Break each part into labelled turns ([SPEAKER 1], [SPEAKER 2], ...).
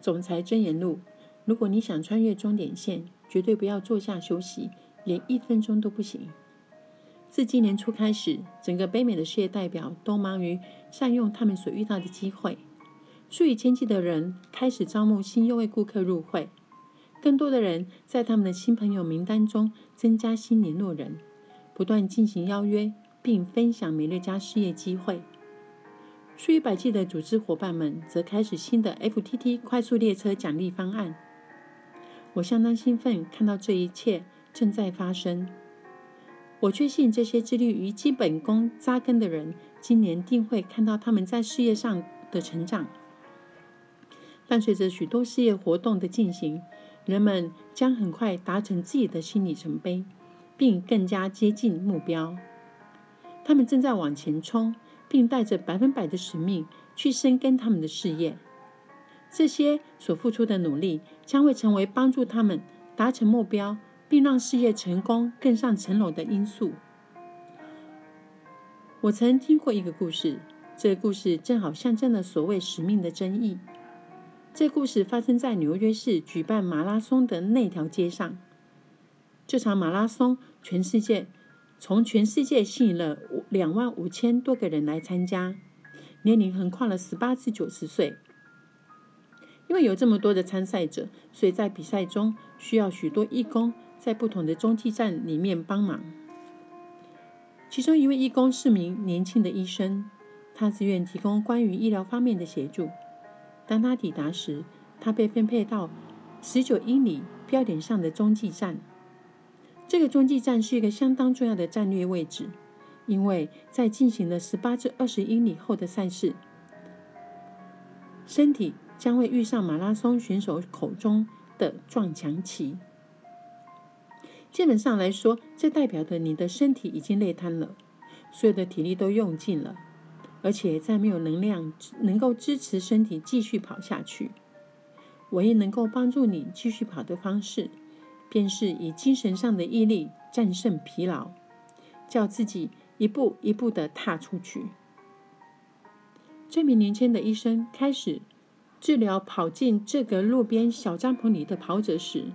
[SPEAKER 1] 总裁箴言录：如果你想穿越终点线，绝对不要坐下休息，连一分钟都不行。自今年初开始，整个北美的事业代表都忙于善用他们所遇到的机会。数以千计的人开始招募新优惠顾客入会，更多的人在他们的新朋友名单中增加新联络人，不断进行邀约，并分享美乐家事业机会。数以百计的组织伙伴们则开始新的 FTT 快速列车奖励方案。我相当兴奋，看到这一切正在发生。我确信这些致力于基本功扎根的人，今年定会看到他们在事业上的成长。伴随着许多事业活动的进行，人们将很快达成自己的新里程碑，并更加接近目标。他们正在往前冲，并带着百分百的使命去深耕他们的事业。这些所付出的努力将会成为帮助他们达成目标。并让事业成功更上层楼的因素。我曾听过一个故事，这个故事正好象征了所谓使命的真意。这故事发生在纽约市举办马拉松的那条街上。这场马拉松，全世界从全世界吸引了两万五千多个人来参加，年龄横跨了十八至九十岁。因为有这么多的参赛者，所以在比赛中需要许多义工。在不同的中继站里面帮忙。其中一位义工是名年轻的医生，他自愿提供关于医疗方面的协助。当他抵达时，他被分配到十九英里标点上的中继站。这个中继站是一个相当重要的战略位置，因为在进行了十八至二十英里后的赛事，身体将会遇上马拉松选手口中的撞墙期。基本上来说，这代表着你的身体已经累瘫了，所有的体力都用尽了，而且再没有能量能够支持身体继续跑下去。唯一能够帮助你继续跑的方式，便是以精神上的毅力战胜疲劳，叫自己一步一步的踏出去。这名年轻的医生开始治疗跑进这个路边小帐篷里的跑者时，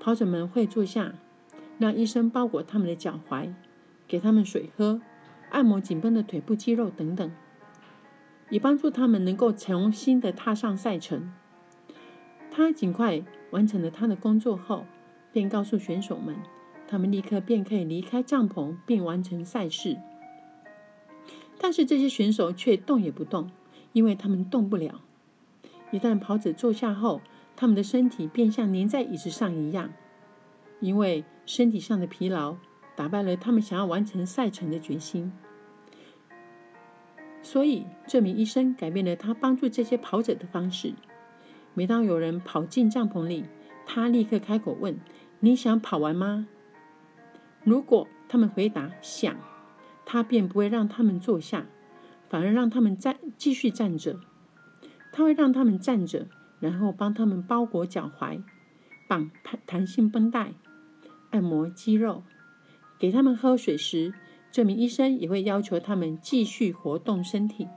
[SPEAKER 1] 跑者们会坐下。让医生包裹他们的脚踝，给他们水喝，按摩紧绷的腿部肌肉等等，以帮助他们能够重新的踏上赛程。他尽快完成了他的工作后，便告诉选手们，他们立刻便可以离开帐篷并完成赛事。但是这些选手却动也不动，因为他们动不了。一旦跑者坐下后，他们的身体便像粘在椅子上一样。因为身体上的疲劳打败了他们想要完成赛程的决心，所以这名医生改变了他帮助这些跑者的方式。每当有人跑进帐篷里，他立刻开口问：“你想跑完吗？”如果他们回答“想”，他便不会让他们坐下，反而让他们站继续站着。他会让他们站着，然后帮他们包裹脚踝，绑弹弹性绷带。按摩肌肉，给他们喝水时，这名医生也会要求他们继续活动身体。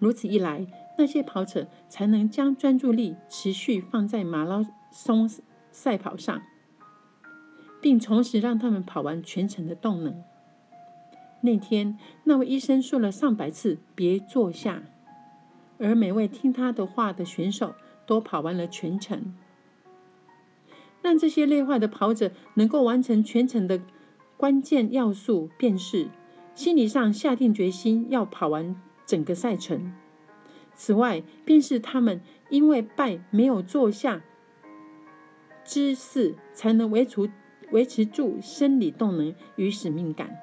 [SPEAKER 1] 如此一来，那些跑者才能将专注力持续放在马拉松赛跑上，并同时让他们跑完全程的动能。那天，那位医生说了上百次“别坐下”，而每位听他的话的选手都跑完了全程。让这些累坏的跑者能够完成全程的关键要素，便是心理上下定决心要跑完整个赛程。此外，便是他们因为败没有坐下姿势，才能维持维持住生理动能与使命感。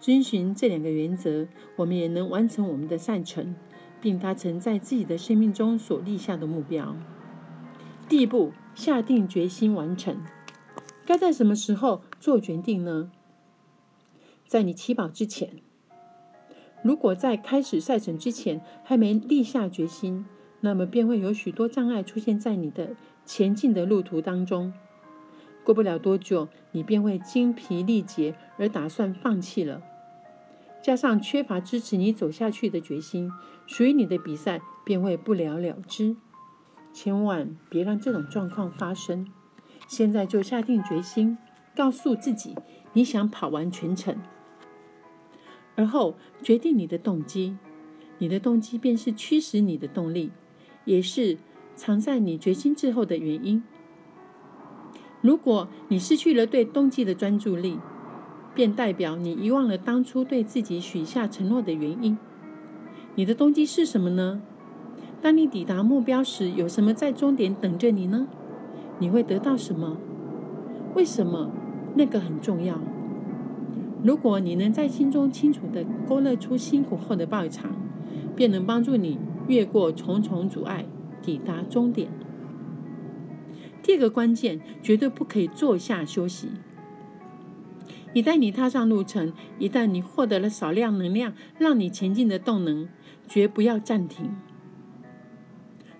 [SPEAKER 1] 遵循这两个原则，我们也能完成我们的赛程，并达成在自己的生命中所立下的目标。第一步。下定决心完成，该在什么时候做决定呢？在你起跑之前。如果在开始赛程之前还没立下决心，那么便会有许多障碍出现在你的前进的路途当中。过不了多久，你便会精疲力竭而打算放弃了。加上缺乏支持你走下去的决心，属于你的比赛便会不了了之。千万别让这种状况发生。现在就下定决心，告诉自己你想跑完全程，而后决定你的动机。你的动机便是驱使你的动力，也是藏在你决心之后的原因。如果你失去了对动机的专注力，便代表你遗忘了当初对自己许下承诺的原因。你的动机是什么呢？当你抵达目标时，有什么在终点等着你呢？你会得到什么？为什么？那个很重要。如果你能在心中清楚地勾勒出辛苦后的报偿，便能帮助你越过重重阻碍，抵达终点。第二个关键，绝对不可以坐下休息。一旦你踏上路程，一旦你获得了少量能量让你前进的动能，绝不要暂停。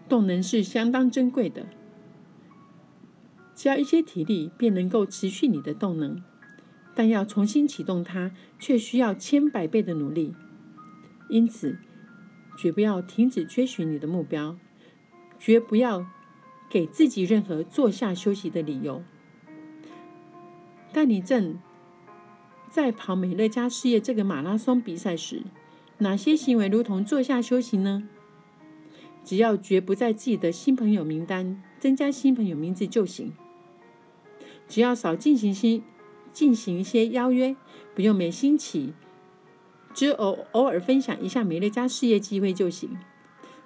[SPEAKER 1] 动能是相当珍贵的。只要一些体力，便能够持续你的动能；但要重新启动它，却需要千百倍的努力。因此，绝不要停止追寻你的目标，绝不要给自己任何坐下休息的理由。当你正在跑美乐家事业这个马拉松比赛时，哪些行为如同坐下休息呢？只要绝不在自己的新朋友名单增加新朋友名字就行。只要少进行些进行一些邀约，不用每星期只偶偶尔分享一下美乐家事业机会就行。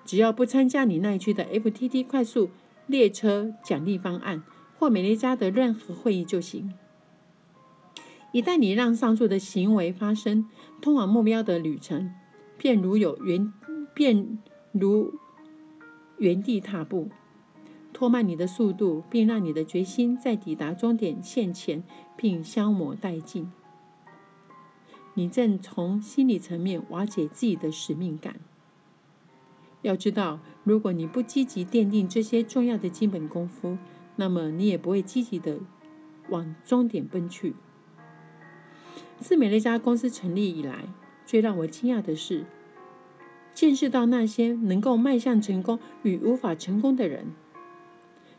[SPEAKER 1] 只要不参加你那一区的 FTT 快速列车奖励方案或美利加的任何会议就行。一旦你让上述的行为发生，通往目标的旅程便如有原便如原地踏步。拖慢你的速度，并让你的决心在抵达终点线前并消磨殆尽。你正从心理层面瓦解自己的使命感。要知道，如果你不积极奠定这些重要的基本功夫，那么你也不会积极的往终点奔去。自美乐家公司成立以来，最让我惊讶的是，见识到那些能够迈向成功与无法成功的人。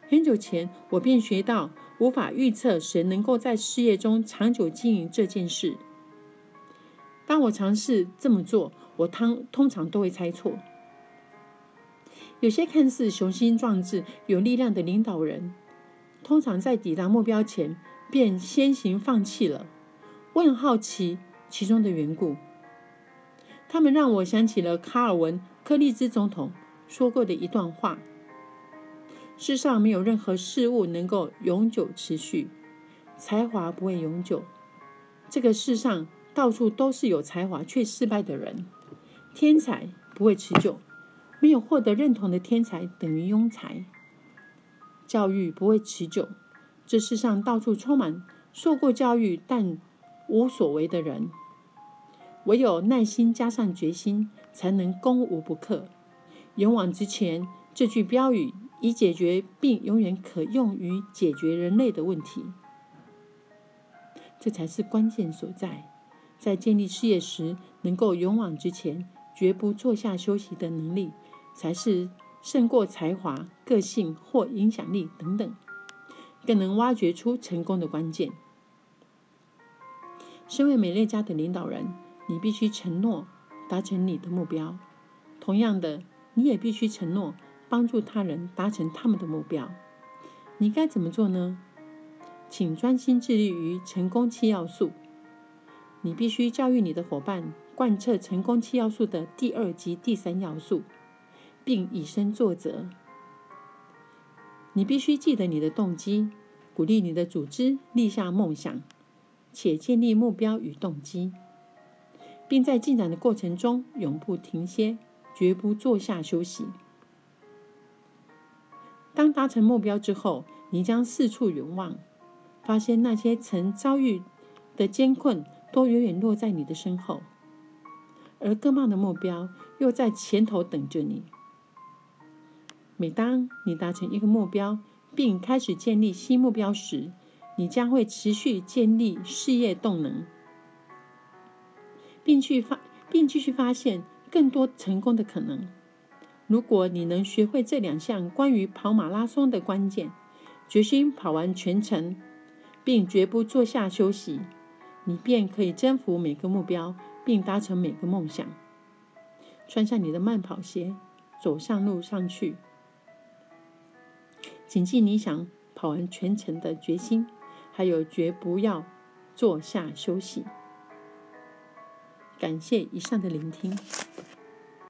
[SPEAKER 1] 很久前，我便学到无法预测谁能够在事业中长久经营这件事。当我尝试这么做，我通通常都会猜错。有些看似雄心壮志、有力量的领导人，通常在抵达目标前便先行放弃了。我很好奇其中的缘故。他们让我想起了卡尔文·柯利兹总统说过的一段话。世上没有任何事物能够永久持续，才华不会永久。这个世上到处都是有才华却失败的人，天才不会持久，没有获得认同的天才等于庸才。教育不会持久，这世上到处充满受过教育但无所为的人。唯有耐心加上决心，才能攻无不克。勇往直前这句标语。以解决并永远可用于解决人类的问题，这才是关键所在。在建立事业时，能够勇往直前、绝不坐下休息的能力，才是胜过才华、个性或影响力等等，更能挖掘出成功的关键。身为美乐家的领导人，你必须承诺达成你的目标。同样的，你也必须承诺。帮助他人达成他们的目标，你该怎么做呢？请专心致力于成功七要素。你必须教育你的伙伴贯彻成功七要素的第二及第三要素，并以身作则。你必须记得你的动机，鼓励你的组织立下梦想，且建立目标与动机，并在进展的过程中永不停歇，绝不坐下休息。当达成目标之后，你将四处远望，发现那些曾遭遇的艰困都远远落在你的身后，而更棒的目标又在前头等着你。每当你达成一个目标，并开始建立新目标时，你将会持续建立事业动能，并去发，并继续发现更多成功的可能。如果你能学会这两项关于跑马拉松的关键，决心跑完全程，并绝不坐下休息，你便可以征服每个目标，并达成每个梦想。穿上你的慢跑鞋，走上路上去。谨记你想跑完全程的决心，还有绝不要坐下休息。感谢以上的聆听。